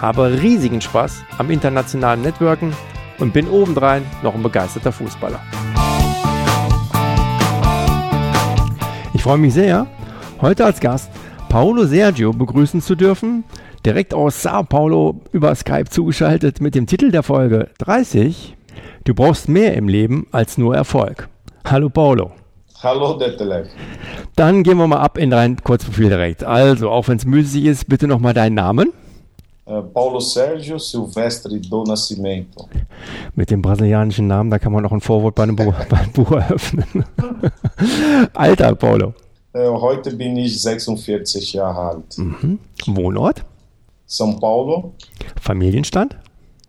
habe riesigen Spaß am internationalen Networken und bin obendrein noch ein begeisterter Fußballer. Ich freue mich sehr, heute als Gast Paolo Sergio begrüßen zu dürfen, direkt aus Sao Paulo über Skype zugeschaltet mit dem Titel der Folge 30. Du brauchst mehr im Leben als nur Erfolg. Hallo Paolo. Hallo Detlef. Dann gehen wir mal ab in dein Kurzprofil direkt. Also, auch wenn es müßig ist, bitte nochmal deinen Namen. Uh, Paulo Sergio Silvestre do Nascimento. Mit dem brasilianischen Namen, da kann man auch ein Vorwort bei einem Buch, bei einem Buch eröffnen. Alter, Paulo. Äh, heute bin ich 46 Jahre alt. Mhm. Wohnort? São Paulo. Familienstand?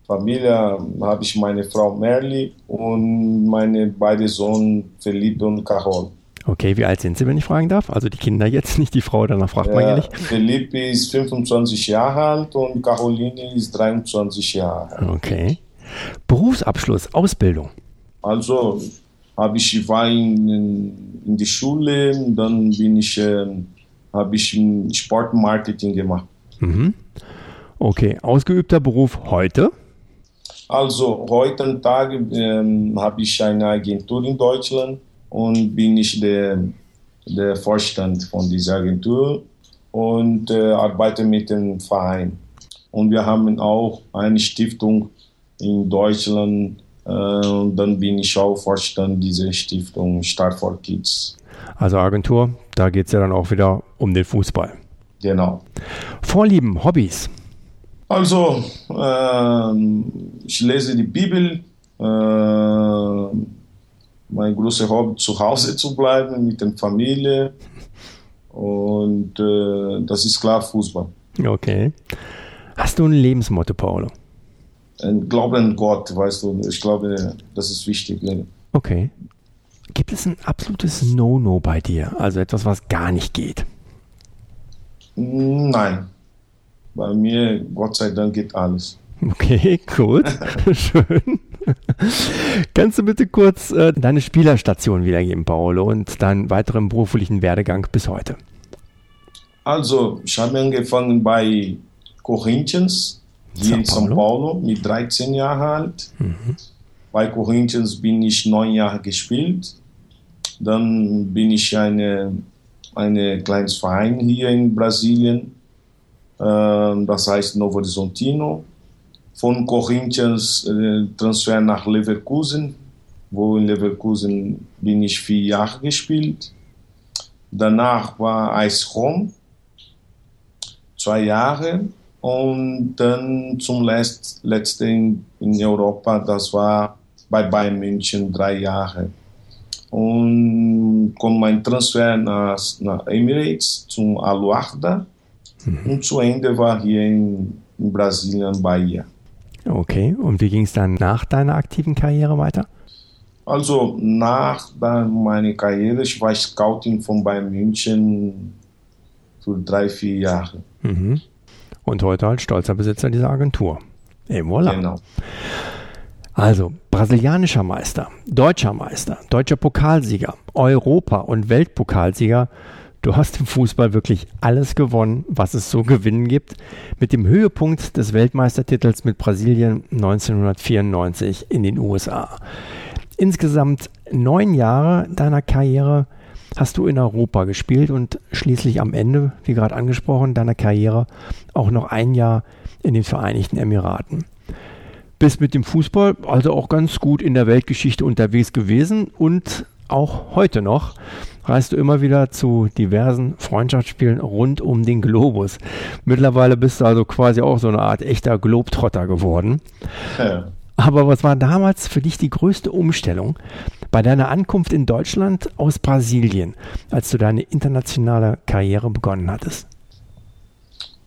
Familie habe ich meine Frau Merli und meine beiden Sohn Felipe und Carol. Okay, wie alt sind Sie, wenn ich fragen darf? Also die Kinder jetzt, nicht die Frau, danach fragt man ja nicht. Felipe ist 25 Jahre alt und Caroline ist 23 Jahre alt. Okay. Berufsabschluss, Ausbildung. Also habe ich war in, in die Schule, dann bin ich, äh, habe ich Sportmarketing gemacht. Mhm. Okay, ausgeübter Beruf heute? Also heutzutage ähm, habe ich eine Agentur in Deutschland und bin ich der, der Vorstand von dieser Agentur und äh, arbeite mit dem Verein. Und wir haben auch eine Stiftung in Deutschland, äh, und dann bin ich auch Vorstand dieser Stiftung Start for Kids. Also Agentur, da geht es ja dann auch wieder um den Fußball. Genau. Vorlieben, Hobbys. Also, äh, ich lese die Bibel. Äh, mein großer Hobby, zu Hause zu bleiben mit der Familie. Und äh, das ist klar Fußball. Okay. Hast du ein Lebensmotto, Paolo? Ein Glaube an Gott, weißt du. Ich glaube, das ist wichtig. Ne? Okay. Gibt es ein absolutes No-No bei dir? Also etwas, was gar nicht geht? Nein. Bei mir, Gott sei Dank, geht alles. Okay, gut. Schön. Kannst du bitte kurz äh, deine Spielerstation wiedergeben, Paolo, und deinen weiteren beruflichen Werdegang bis heute? Also, ich habe angefangen bei Corinthians, hier in São Paulo, mit 13 Jahren alt. Mhm. Bei Corinthians bin ich neun Jahre gespielt. Dann bin ich eine, eine kleines Verein hier in Brasilien, äh, das heißt Novo Horizontino von Corinthians äh, Transfer nach Leverkusen, wo in Leverkusen bin ich vier Jahre gespielt. Danach war Eis Rom, zwei Jahre. Und dann zum Letzt, letzten in Europa, das war bei Bayern München drei Jahre. Und kommt mein Transfer nach, nach Emirates zum Aluarda. Mhm. Und zu Ende war hier in, in Brasilien, Bahia. Okay, und wie ging es dann nach deiner aktiven Karriere weiter? Also nach meiner Karriere, ich war Scouting von Bayern München für drei, vier Jahre. Mhm. Und heute als stolzer Besitzer dieser Agentur. Et voilà. Genau. Also, brasilianischer Meister, deutscher Meister, deutscher Pokalsieger, Europa- und Weltpokalsieger Du hast im Fußball wirklich alles gewonnen, was es so gewinnen gibt. Mit dem Höhepunkt des Weltmeistertitels mit Brasilien 1994 in den USA. Insgesamt neun Jahre deiner Karriere hast du in Europa gespielt und schließlich am Ende, wie gerade angesprochen, deiner Karriere auch noch ein Jahr in den Vereinigten Emiraten. Bist mit dem Fußball also auch ganz gut in der Weltgeschichte unterwegs gewesen und auch heute noch reist du immer wieder zu diversen Freundschaftsspielen rund um den Globus. Mittlerweile bist du also quasi auch so eine Art echter Globetrotter geworden. Ja. Aber was war damals für dich die größte Umstellung bei deiner Ankunft in Deutschland aus Brasilien, als du deine internationale Karriere begonnen hattest?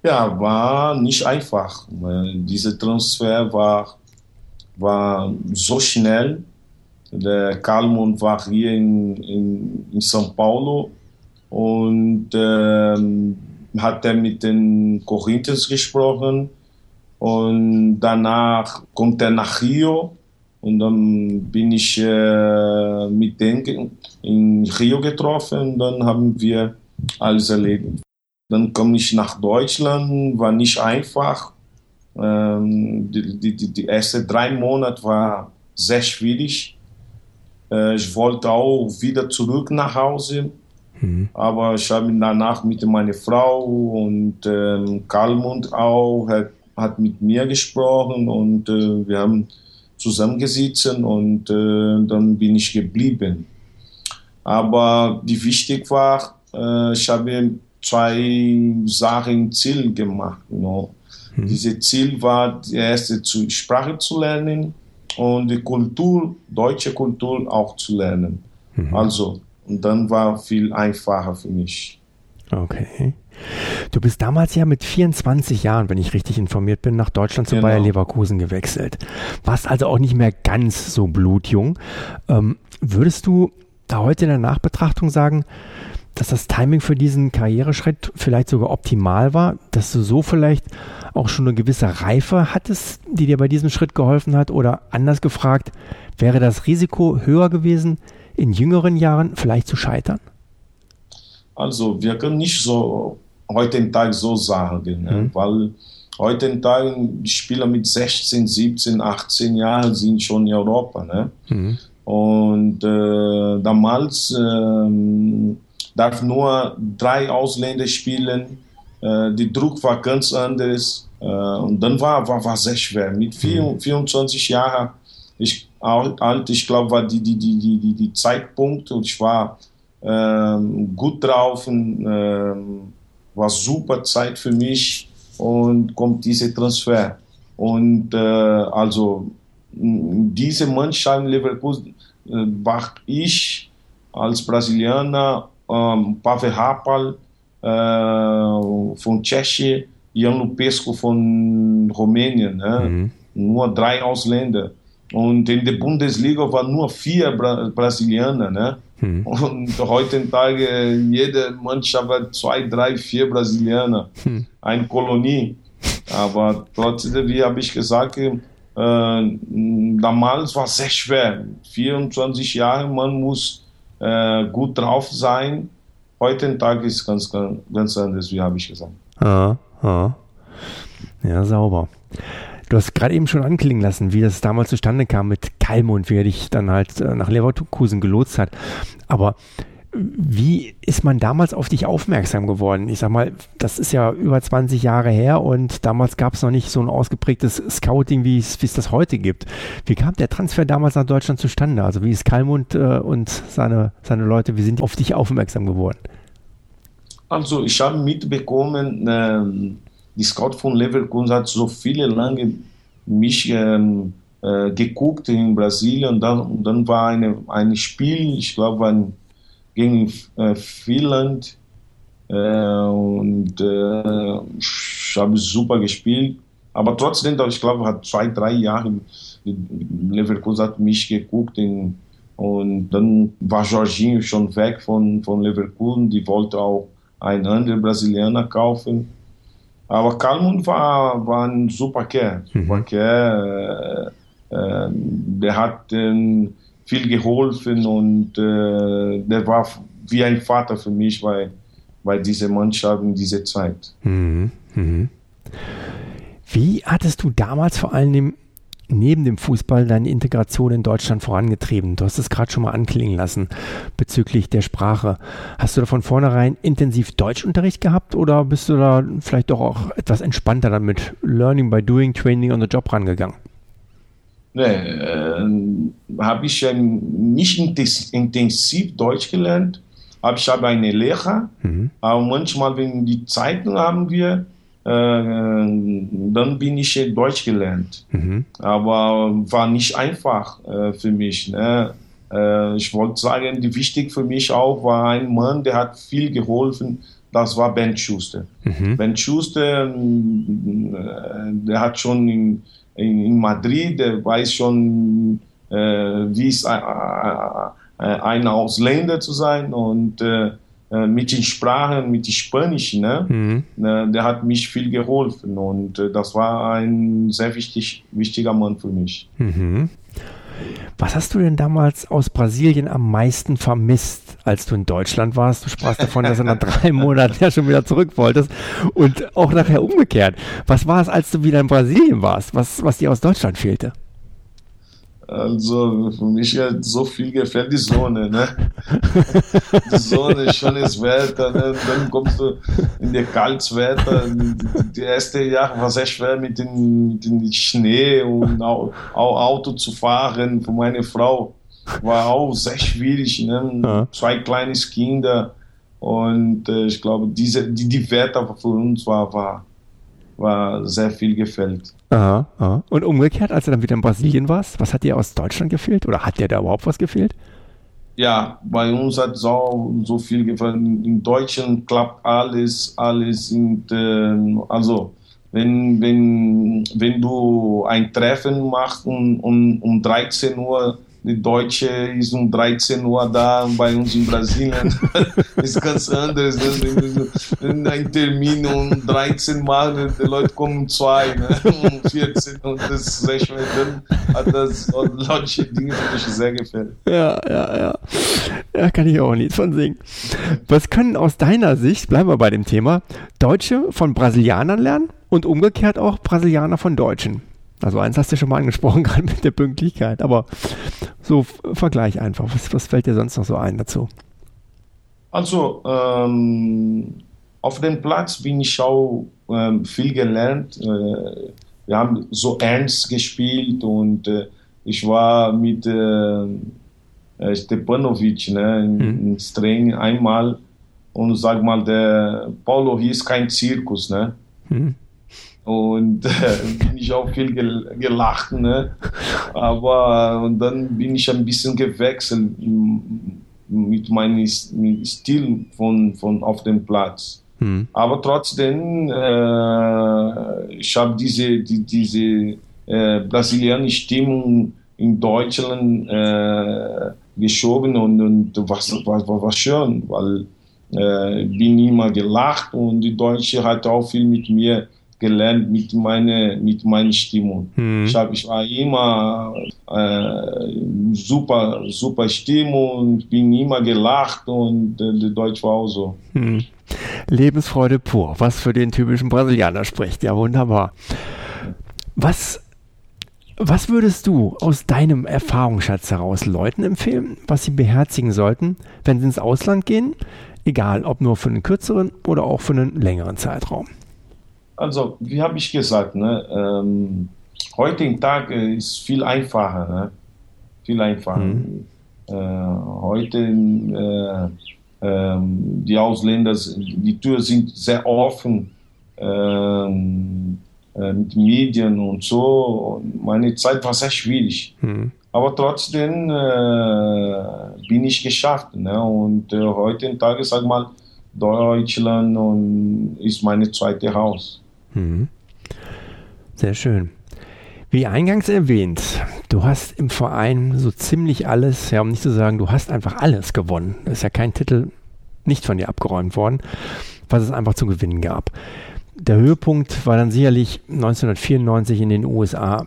Ja, war nicht einfach. Dieser Transfer war war so schnell. Der Kalmund war hier in, in, in São Paulo und ähm, hat er mit den Corinthians gesprochen und danach kommt er nach Rio und dann bin ich äh, mit denen in Rio getroffen und dann haben wir alles erlebt. Dann komme ich nach Deutschland, war nicht einfach. Ähm, die, die, die, die ersten drei Monate war sehr schwierig. Äh, ich wollte auch wieder zurück nach Hause. Mhm. Aber ich habe danach mit meiner Frau und ähm, Kalmund auch hat, hat mit mir gesprochen und äh, wir haben zusammengesessen und äh, dann bin ich geblieben. Aber die wichtig war, äh, ich habe zwei Sachen Ziel gemacht. You know. mhm. Dieses Ziel war, die erste Sprache zu lernen und die Kultur, deutsche Kultur auch zu lernen. Mhm. Also, und dann war viel einfacher für mich. Okay. Du bist damals ja mit 24 Jahren, wenn ich richtig informiert bin, nach Deutschland zu genau. Bayer Leverkusen gewechselt. Warst also auch nicht mehr ganz so blutjung. Ähm, würdest du da heute in der Nachbetrachtung sagen, dass das Timing für diesen Karriereschritt vielleicht sogar optimal war, dass du so vielleicht auch schon eine gewisse Reife hattest, die dir bei diesem Schritt geholfen hat? Oder anders gefragt, wäre das Risiko höher gewesen, in jüngeren Jahren vielleicht zu scheitern? Also wir können nicht so heute Tag so sagen, ne? mhm. weil heute Tag Spieler mit 16, 17, 18 Jahren sind schon in Europa. Ne? Mhm. Und äh, damals äh, darf nur drei Ausländer spielen. Äh, der Druck war ganz anders. Äh, und dann war, war, war sehr schwer. Mit vier, 24 mhm. Jahren ich, alt, ich glaube, war die, die, die, die, die Zeitpunkt und ich war ähm, gut drauf und ähm, war super Zeit für mich und kommt dieser Transfer. Und äh, also diese Mannschaft in Leverkusen äh, war ich als Brasilianer, ähm, Pavel Rapal äh, von Tschechien, Jan Lupescu von Rumänien. Ne? Mhm. Nur drei Ausländer. Und in der Bundesliga waren nur vier Bra Brasilianer. Ne? Hm. Und heutzutage jede Mannschaft hat zwei, drei, vier Brasilianer, hm. eine Kolonie. Aber trotzdem, wie habe ich gesagt, äh, damals war es sehr schwer. 24 Jahre, man muss äh, gut drauf sein. Heutzutage ist es ganz, ganz anders, wie habe ich gesagt. Ah, ah. Ja, sauber. Du hast gerade eben schon anklingen lassen, wie das damals zustande kam mit Kalmund, wie er dich dann halt äh, nach Leverkusen gelotst hat. Aber wie ist man damals auf dich aufmerksam geworden? Ich sag mal, das ist ja über 20 Jahre her und damals gab es noch nicht so ein ausgeprägtes Scouting, wie es, das heute gibt. Wie kam der Transfer damals nach Deutschland zustande? Also wie ist Kalmund äh, und seine, seine Leute, wie sind auf dich aufmerksam geworden? Also ich habe mitbekommen, ähm, die Scout von Leverkusen hat so viele lange mich ähm, äh, geguckt in Brasilien und dann, und dann war eine, ein Spiel, ich glaube gegen äh, Finnland äh, und äh, ich habe super gespielt, aber trotzdem, ich glaube, hat zwei, drei Jahre Leverkusen hat mich geguckt in, und dann war Jorginho schon weg von, von Leverkusen, die wollte auch einen anderen Brasilianer kaufen aber Kalmund war, war ein super Kerl. Mhm. Super Kerl. Äh, äh, der hat äh, viel geholfen und äh, der war wie ein Vater für mich bei, bei dieser Mannschaft in dieser Zeit. Mhm. Mhm. Wie hattest du damals vor allem neben dem Fußball deine Integration in Deutschland vorangetrieben? Du hast es gerade schon mal anklingen lassen bezüglich der Sprache. Hast du da von vornherein intensiv Deutschunterricht gehabt oder bist du da vielleicht doch auch etwas entspannter damit Learning by Doing, Training on the Job rangegangen? Nee, äh, habe ich ja nicht intensiv Deutsch gelernt, aber ich habe eine Lehrer, mhm. aber manchmal, wenn die Zeiten haben wir, äh, dann bin ich Deutsch gelernt. Mhm. Aber war nicht einfach äh, für mich. Ne? Äh, ich wollte sagen, die wichtig für mich auch war ein Mann, der hat viel geholfen. Das war Ben Schuster. Mhm. Ben Schuster, der hat schon in, in, in Madrid, der weiß schon, äh, wie es ein, ein Ausländer zu sein und äh, äh, mit den Sprachen, mit dem Spanischen, ne? Mhm. Ne, der hat mich viel geholfen und äh, das war ein sehr wichtig, wichtiger Mann für mich. Mhm. Was hast du denn damals aus Brasilien am meisten vermisst, als du in Deutschland warst? Du sprachst davon, dass du nach drei Monaten ja schon wieder zurück wolltest und auch nachher umgekehrt. Was war es, als du wieder in Brasilien warst, was, was dir aus Deutschland fehlte? Also für mich hat so viel gefällt die Sonne, ne? Die Sonne, schönes Wetter, ne? dann kommst du in der kaltes Wetter. Die erste Jahre war sehr schwer mit dem, mit dem Schnee und auch, auch Auto zu fahren. Für meine Frau war auch sehr schwierig, ne? Ja. Zwei kleine Kinder und äh, ich glaube, diese, die, die Wetter für uns war, war war sehr viel gefällt. Aha, aha. Und umgekehrt, als du dann wieder in Brasilien warst, was hat dir aus Deutschland gefehlt oder hat dir da überhaupt was gefehlt? Ja, bei uns hat so, so viel gefällt. In Deutschland klappt alles, alles. Und, äh, also, wenn, wenn, wenn du ein Treffen machst um, um, um 13 Uhr, die Deutsche ist um 13 Uhr da, bei uns in Brasilien ist ganz anders. Ne? Ein Termin um 13 machen, die Leute kommen um 2, ne? um 14 und das ist. Dann hat das solche Dinge, mich sehr gefällt. Ja, ja, ja. Ja, kann ich auch nicht von singen. Was können aus deiner Sicht, bleiben wir bei dem Thema, Deutsche von Brasilianern lernen und umgekehrt auch Brasilianer von Deutschen? Also eins hast du schon mal angesprochen, gerade mit der Pünktlichkeit. Aber so Vergleich einfach. Was, was fällt dir sonst noch so ein dazu? Also ähm, auf dem Platz bin ich auch ähm, viel gelernt. Äh, wir haben so ernst gespielt und äh, ich war mit äh, äh Stepanovic ne, in, hm. in Streng einmal und sag mal, der Paulo hier ist kein Zirkus. Ne? Hm. Und äh, bin ich auch viel gel gelacht, ne? Aber und dann bin ich ein bisschen gewechselt mit meinem Stil von, von auf dem Platz. Hm. Aber trotzdem, äh, ich habe diese, die, diese äh, brasilianische Stimmung in Deutschland äh, geschoben und, und was, was, was war schön, weil äh, bin immer gelacht und die Deutsche hat auch viel mit mir gelernt mit meiner mit meiner Stimmung. Hm. Ich, hab, ich war immer äh, super super Stimmung, bin immer gelacht und äh, Deutsch war auch so. Hm. Lebensfreude pur, was für den typischen Brasilianer spricht. Ja, wunderbar. Was was würdest du aus deinem Erfahrungsschatz heraus Leuten empfehlen, was sie beherzigen sollten, wenn sie ins Ausland gehen? Egal, ob nur für einen kürzeren oder auch für einen längeren Zeitraum. Also, wie habe ich gesagt, ne, ähm, heutigen Tag ist viel einfacher, ne? viel einfacher. Mhm. Äh, heute äh, äh, die Ausländer, die Türen sind sehr offen ähm, äh, mit Medien und so. Meine Zeit war sehr schwierig. Mhm. Aber trotzdem äh, bin ich geschafft. Ne? Und äh, heute Tag, sag mal, Deutschland und ist meine zweite Haus. Mhm. Sehr schön. Wie eingangs erwähnt, du hast im Verein so ziemlich alles, ja, um nicht zu sagen, du hast einfach alles gewonnen. Ist ja kein Titel nicht von dir abgeräumt worden, was es einfach zu gewinnen gab. Der Höhepunkt war dann sicherlich 1994 in den USA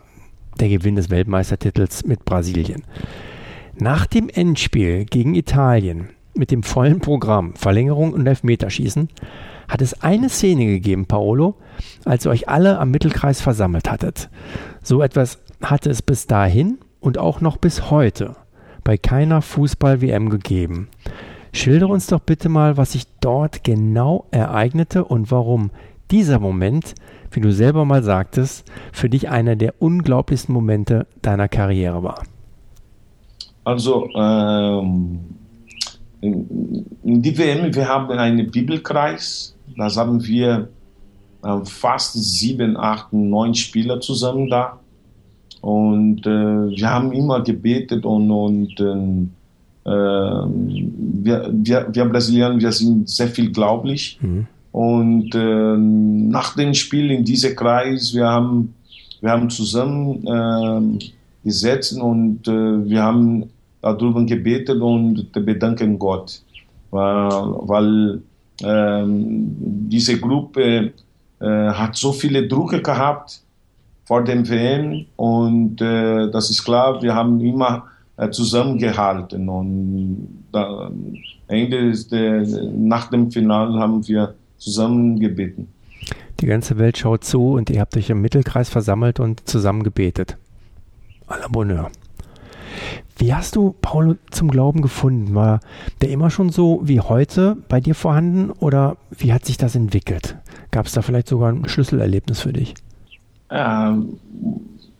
der Gewinn des Weltmeistertitels mit Brasilien. Nach dem Endspiel gegen Italien mit dem vollen Programm Verlängerung und Elfmeterschießen hat es eine Szene gegeben, Paolo, als ihr euch alle am Mittelkreis versammelt hattet. So etwas hatte es bis dahin und auch noch bis heute bei keiner Fußball-WM gegeben. Schilder uns doch bitte mal, was sich dort genau ereignete und warum dieser Moment, wie du selber mal sagtest, für dich einer der unglaublichsten Momente deiner Karriere war. Also, ähm, in die WM, wir haben einen Bibelkreis, da haben wir äh, fast sieben, acht, neun Spieler zusammen da. Und äh, wir haben immer gebetet und, und äh, wir, wir, wir Brasilianer, wir sind sehr viel glaublich. Mhm. Und äh, nach dem Spiel in diesem Kreis, wir haben wir haben zusammen äh, gesetzt und äh, wir haben darüber gebetet und bedanken Gott, weil, weil ähm, diese Gruppe äh, hat so viele Drucke gehabt vor dem WM und äh, das ist klar, wir haben immer äh, zusammengehalten und da, Ende der, nach dem Finale haben wir zusammen gebeten. Die ganze Welt schaut zu und ihr habt euch im Mittelkreis versammelt und zusammen gebetet. À la Bonheur. Wie hast du Paulo zum Glauben gefunden? War der immer schon so wie heute bei dir vorhanden oder wie hat sich das entwickelt? Gab es da vielleicht sogar ein Schlüsselerlebnis für dich? Ähm,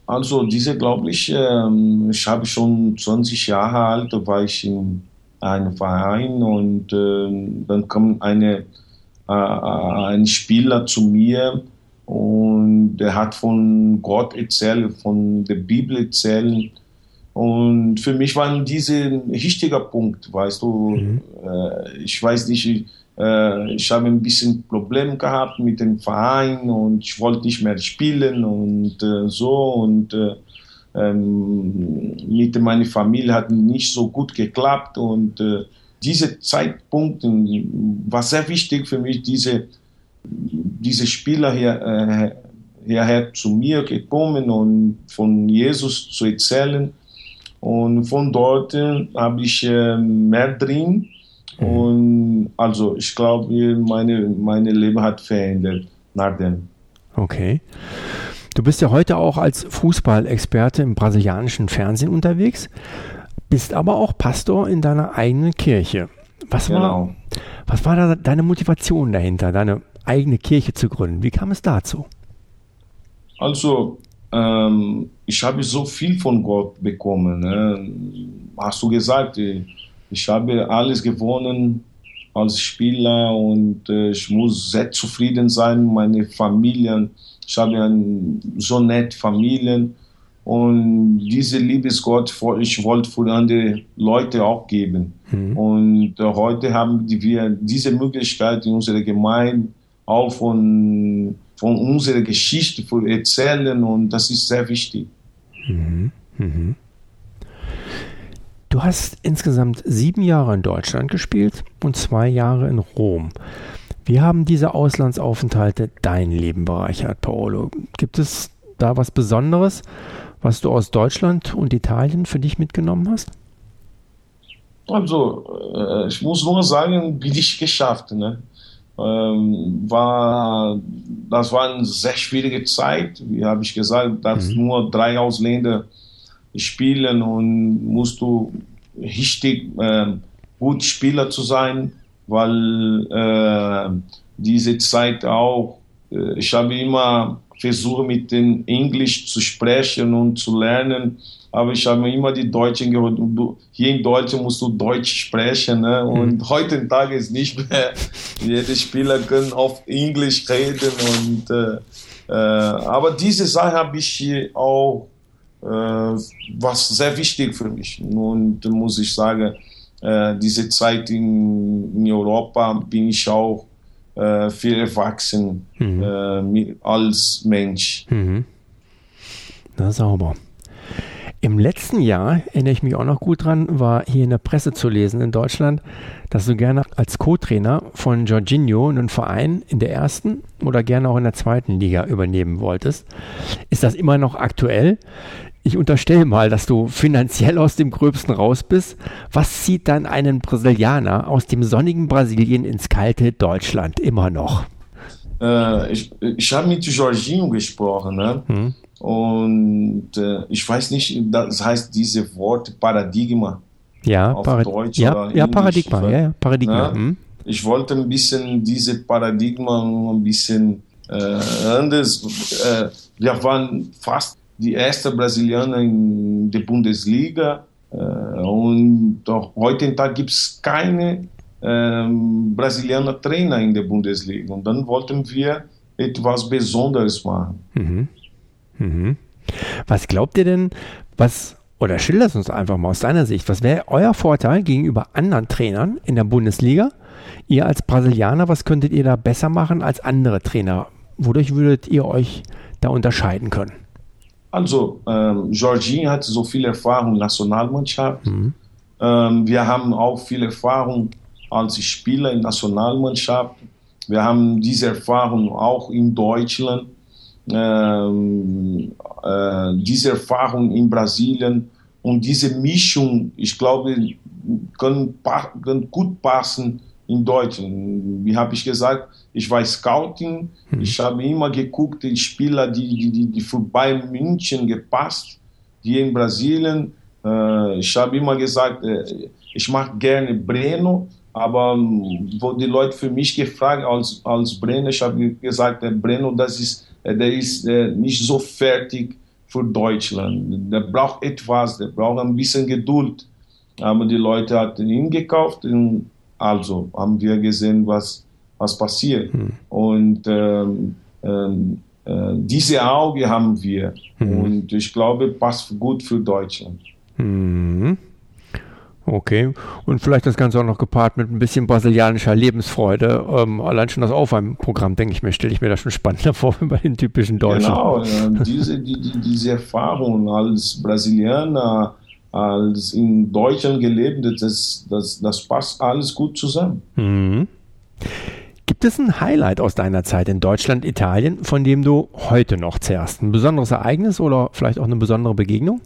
also diese glaube ich, ähm, ich habe schon 20 Jahre alt, war ich in einem Verein und äh, dann kam eine, äh, ein Spieler zu mir und der hat von Gott erzählt, von der Bibel erzählt und für mich war diese ein wichtiger Punkt, weißt du. Mhm. Äh, ich weiß nicht, äh, ich habe ein bisschen Probleme gehabt mit dem Verein und ich wollte nicht mehr spielen und äh, so und äh, ähm, mit meiner Familie hat nicht so gut geklappt und äh, diese Zeitpunkt war sehr wichtig für mich, diese, diese Spieler hier, äh, hierher zu mir gekommen und von Jesus zu erzählen und von dort habe ich äh, mehr drin. Mhm. Und also ich glaube, meine, meine Leben hat verändert nach dem. Okay. Du bist ja heute auch als Fußballexperte im brasilianischen Fernsehen unterwegs, bist aber auch Pastor in deiner eigenen Kirche. Was genau. war, was war da deine Motivation dahinter, deine eigene Kirche zu gründen? Wie kam es dazu? Also, ähm, ich habe so viel von Gott bekommen. Ne? Hast du gesagt, ich habe alles gewonnen als Spieler und äh, ich muss sehr zufrieden sein. Meine Familie, ich habe eine so nette Familie und diese Liebesgott, ich wollte für andere Leute auch geben. Mhm. Und äh, heute haben wir diese Möglichkeit in unserer Gemeinde auch von von unserer Geschichte zu erzählen und das ist sehr wichtig. Mhm. Mhm. Du hast insgesamt sieben Jahre in Deutschland gespielt und zwei Jahre in Rom. Wie haben diese Auslandsaufenthalte dein Leben bereichert, Paolo? Gibt es da was Besonderes, was du aus Deutschland und Italien für dich mitgenommen hast? Also, äh, ich muss nur sagen, bin ich geschafft. Ne? Ähm, war, das war eine sehr schwierige Zeit. Wie habe ich gesagt, dass mhm. nur drei Ausländer spielen und musst du richtig äh, gut Spieler zu sein, weil äh, diese Zeit auch, ich habe immer versucht mit dem Englisch zu sprechen und zu lernen aber ich habe immer die Deutschen gehört. Hier in Deutschland musst du Deutsch sprechen. Ne? Und mhm. heutzutage ist nicht mehr. Jede Spieler können auf Englisch reden. Und, äh, äh, aber diese Sache habe ich auch, äh, was sehr wichtig für mich. Und muss ich sagen, äh, diese Zeit in, in Europa bin ich auch äh, viel erwachsen mhm. Äh, als Mensch. Mhm. Na sauber. Im letzten Jahr, erinnere ich mich auch noch gut dran, war hier in der Presse zu lesen in Deutschland, dass du gerne als Co-Trainer von Jorginho einen Verein in der ersten oder gerne auch in der zweiten Liga übernehmen wolltest. Ist das immer noch aktuell? Ich unterstelle mal, dass du finanziell aus dem Gröbsten raus bist. Was zieht dann einen Brasilianer aus dem sonnigen Brasilien ins kalte Deutschland immer noch? Äh, ich ich habe mit Jorginho gesprochen, ne? Hm. Und äh, ich weiß nicht, das heißt diese Wort Paradigma. Ja, auf Parad Deutsch ja, ja Paradigma, ja, ja, Paradigma. Ja? Hm. Ich wollte ein bisschen diese Paradigma ein bisschen äh, anders. Äh, wir waren fast die erste Brasilianer in der Bundesliga. Und heute Tag gibt es keine ähm, Brasilianer Trainer in der Bundesliga. Und dann wollten wir etwas Besonderes machen. Mhm. Mhm. Was glaubt ihr denn, was, oder schildert uns einfach mal aus deiner Sicht, was wäre euer Vorteil gegenüber anderen Trainern in der Bundesliga? Ihr als Brasilianer, was könntet ihr da besser machen als andere Trainer? Wodurch würdet ihr euch da unterscheiden können? Also, ähm, Jorginho hat so viel Erfahrung in der Nationalmannschaft. Mhm. Ähm, wir haben auch viel Erfahrung als Spieler in der Nationalmannschaft. Wir haben diese Erfahrung auch in Deutschland, ähm, äh, diese Erfahrung in Brasilien und diese Mischung, ich glaube, kann, kann gut passen in Deutschland. Wie habe ich gesagt, ich war Scouting, hm. ich habe immer geguckt, die Spieler, die, die, die für Bayern München gepasst, hier in Brasilien. Äh, ich habe immer gesagt, äh, ich mag gerne Breno, aber ähm, wo die Leute für mich gefragt als, als Breno, ich habe gesagt, der Breno, das ist, äh, der ist nicht so fertig für Deutschland. Der braucht etwas, der braucht ein bisschen Geduld. Aber die Leute hatten ihn gekauft, also haben wir gesehen, was, was passiert. Hm. Und ähm, ähm, äh, diese Auge haben wir. Hm. Und ich glaube, passt gut für Deutschland. Hm. Okay, und vielleicht das Ganze auch noch gepaart mit ein bisschen brasilianischer Lebensfreude. Ähm, allein schon das Aufwärmprogramm, denke ich mir, stelle ich mir das schon spannender vor bei den typischen Deutschen. Genau, äh, diese, die, die, diese Erfahrung als Brasilianer, als in Deutschland gelebt, das, das, das passt alles gut zusammen. Mhm. Gibt es ein Highlight aus deiner Zeit in Deutschland, Italien, von dem du heute noch zehrst? Ein besonderes Ereignis oder vielleicht auch eine besondere Begegnung?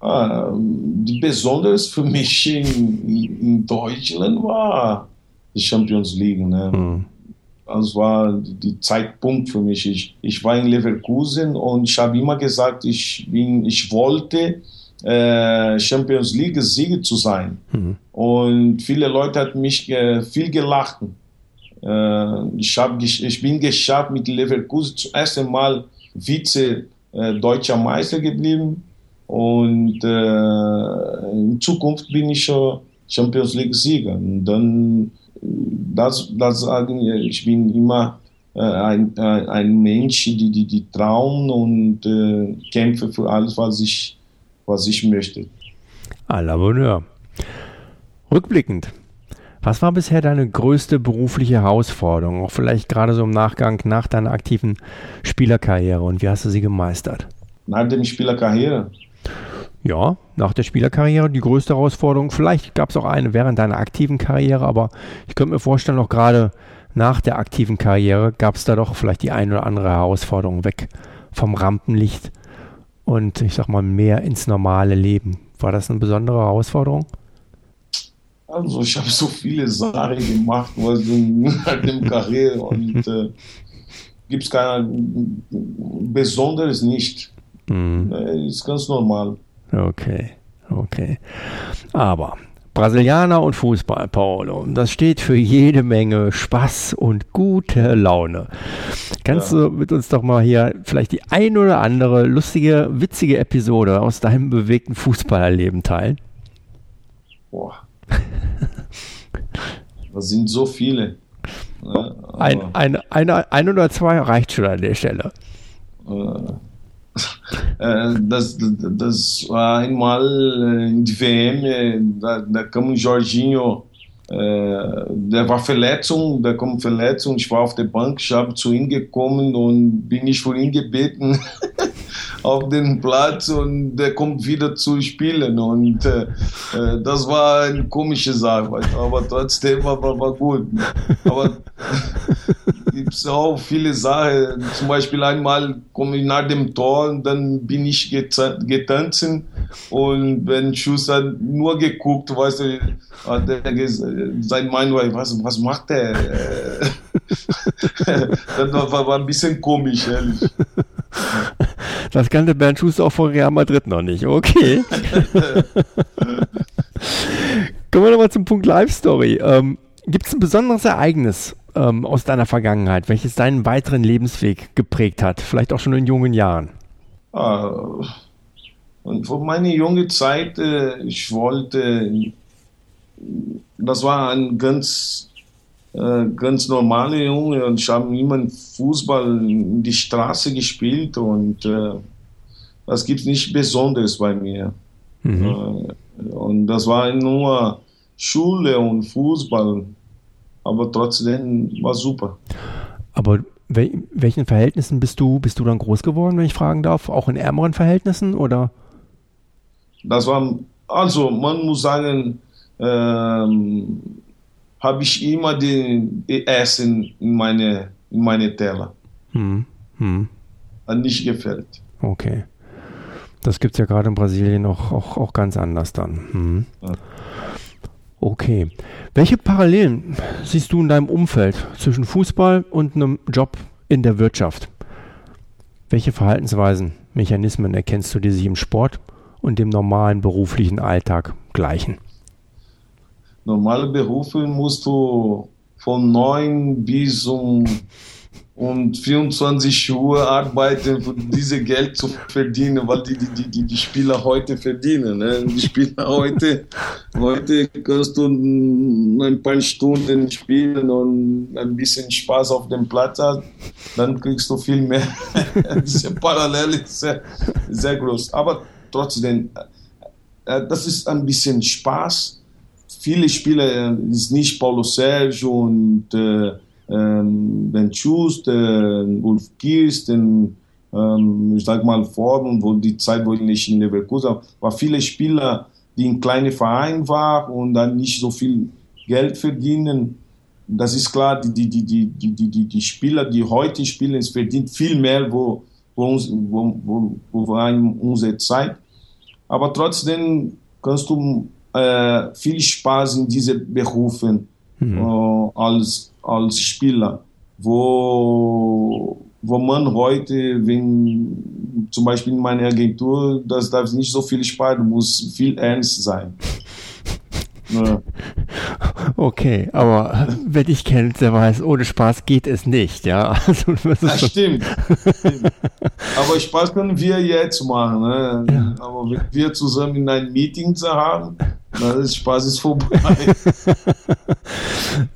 Ah, die Besonderes für mich in, in, Deutschland war die Champions League. Ne? Hm. Das war der Zeitpunkt für mich. Ich, ich war in Leverkusen und ich habe immer gesagt, ich, bin, ich wollte äh, Champions League Sieger zu sein. Mhm. Und viele Leute haben mich äh, viel gelacht. Äh, ich, hab, ich bin geschafft mit Leverkusen zum ersten Mal Vize äh, deutscher Meister geblieben und in Zukunft bin ich schon Champions League Sieger. Und dann, das, das sagen ich bin immer ein, äh, ein Mensch, die, die, die trauen und äh, kämpfe für alles, was ich, was ich möchte. À la Bonheur. Rückblickend, was war bisher deine größte berufliche Herausforderung, auch vielleicht gerade so im Nachgang nach deiner aktiven Spielerkarriere und wie hast du sie gemeistert? Nach der Spielerkarriere? Ja, nach der Spielerkarriere die größte Herausforderung. Vielleicht gab es auch eine während deiner aktiven Karriere, aber ich könnte mir vorstellen, auch gerade nach der aktiven Karriere gab es da doch vielleicht die eine oder andere Herausforderung weg vom Rampenlicht und ich sag mal mehr ins normale Leben. War das eine besondere Herausforderung? Also ich habe so viele Sachen gemacht, was nach dem Karriere und äh, gibt es kein Besonderes nicht. Mhm. Ist ganz normal. Okay, okay. Aber Brasilianer und Fußball, Paolo, das steht für jede Menge Spaß und gute Laune. Kannst ja. du mit uns doch mal hier vielleicht die ein oder andere lustige, witzige Episode aus deinem bewegten Fußballerleben teilen? Boah. das sind so viele. Ne? Ein, ein, ein, ein oder zwei reicht schon an der Stelle. Äh. Äh, das, das einmal äh, in die WM, äh, da, da kam Jorginho, der war Verletzung, da kam Verletzung, ich war auf der Bank, ich habe zu ihm gekommen und bin ich für ihn gebeten auf den Platz und der kommt wieder zu spielen und äh, das war eine komische Sache, aber trotzdem war, war gut. Aber gibt es auch viele Sachen. Zum Beispiel einmal komme ich nach dem Tor und dann bin ich getanzt und wenn Schuss hat nur geguckt, weißt du, hat er sein Manuel, was, was macht der? das war, war ein bisschen komisch, ehrlich. Das kannte Bernd Schuster auch von Real Madrid noch nicht. Okay. Kommen wir nochmal zum Punkt Live Story. Ähm, Gibt es ein besonderes Ereignis, ähm, aus deiner Vergangenheit, welches deinen weiteren Lebensweg geprägt hat, vielleicht auch schon in jungen Jahren? Uh, und für meine junge Zeit, äh, ich wollte, das war ein ganz, äh, ganz normaler Junge und ich habe immer Fußball in die Straße gespielt und äh, das gibt nichts Besonderes bei mir. Mhm. Und das war nur Schule und Fußball aber trotzdem war super. Aber wel welchen Verhältnissen bist du, bist du dann groß geworden, wenn ich fragen darf? Auch in ärmeren Verhältnissen oder? Das war, also man muss sagen, ähm, habe ich immer den, Essen in meine, in meine Teller. Hm. Hm. Nicht gefällt. Okay. Das gibt es ja gerade in Brasilien auch, auch, auch ganz anders dann. Hm. Ja. Okay. Welche Parallelen siehst du in deinem Umfeld zwischen Fußball und einem Job in der Wirtschaft? Welche Verhaltensweisen, Mechanismen erkennst du, die sich im Sport und dem normalen beruflichen Alltag gleichen? Normale Berufe musst du von neun bis um und 24 Uhr arbeiten, für diese Geld zu verdienen, weil die, die, die, die Spieler heute verdienen. Ne? Die Spieler heute, heute kannst du ein paar Stunden spielen und ein bisschen Spaß auf dem Platz haben, dann kriegst du viel mehr. diese Parallele ist sehr, sehr groß. Aber trotzdem, äh, das ist ein bisschen Spaß. Viele Spieler äh, ist nicht Paulo Sérgio und äh, ähm, den Schust, den Ulf Kirst, den, ähm, ich sag mal, Formen, wo die Zeit, wo ich nicht in Leverkusen war, viele Spieler, die in kleinen Vereinen waren und dann nicht so viel Geld verdienen. Das ist klar, die, die, die, die, die, die, die Spieler, die heute spielen, es verdient viel mehr, wo, wo, uns, wo, wo, wo war unsere Zeit. Aber trotzdem kannst du äh, viel Spaß in diesen Berufen mhm. äh, als als Spieler, wo, wo man heute, wenn zum Beispiel in meiner Agentur, das darf nicht so viel sparen, muss viel ernst sein. Ja. Okay, aber wer dich kennt, der weiß, ohne Spaß geht es nicht, ja. Also, das stimmt, stimmt. Aber Spaß können wir jetzt machen. Ne? Ja. Aber wenn wir zusammen in ein Meeting zu haben, dann ist Spaß ist vorbei.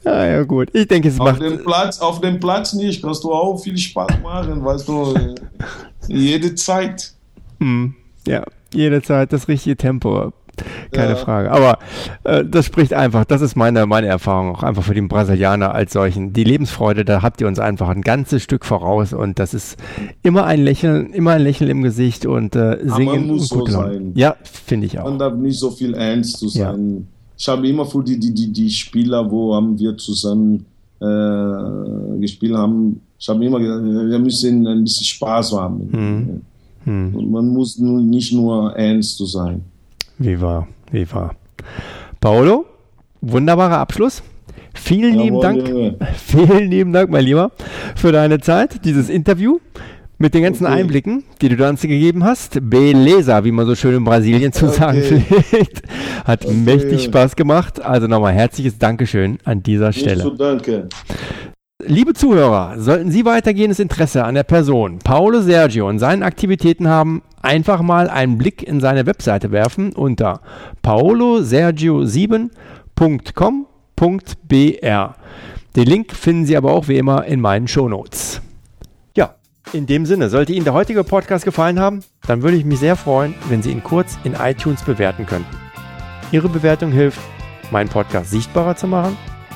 ja, ja, gut. Ich denke, es auf macht. Dem Platz, auf dem Platz nicht, kannst du auch viel Spaß machen, weißt du, jede Zeit. Hm. Ja, jede Zeit das richtige Tempo keine ja. Frage. Aber äh, das spricht einfach, das ist meine, meine Erfahrung auch einfach für den Brasilianer als solchen. Die Lebensfreude, da habt ihr uns einfach ein ganzes Stück voraus und das ist immer ein Lächeln, immer ein Lächeln im Gesicht und äh, singen. Aber muss so sein. Ja, finde ich auch. Man darf nicht so viel ernst zu sein. Ja. Ich habe immer für die, die, die, die Spieler, wo haben wir zusammen äh, gespielt haben, ich habe immer gesagt, wir müssen ein bisschen Spaß haben. Hm. Hm. Man muss nicht nur ernst zu sein. Wie war, wie war. Paolo, wunderbarer Abschluss. Vielen Jawohl, lieben Dank, Junge. vielen lieben Dank, mein Lieber, für deine Zeit, dieses Interview mit den ganzen okay. Einblicken, die du uns gegeben hast. Beleza, wie man so schön in Brasilien zu okay. sagen pflegt. Hat okay. mächtig Spaß gemacht. Also nochmal herzliches Dankeschön an dieser Stelle. Nicht so danke. Liebe Zuhörer, sollten Sie weitergehendes Interesse an der Person Paolo Sergio und seinen Aktivitäten haben, einfach mal einen Blick in seine Webseite werfen unter paolosergio7.com.br. Den Link finden Sie aber auch wie immer in meinen Shownotes. Ja, in dem Sinne, sollte Ihnen der heutige Podcast gefallen haben, dann würde ich mich sehr freuen, wenn Sie ihn kurz in iTunes bewerten könnten. Ihre Bewertung hilft, meinen Podcast sichtbarer zu machen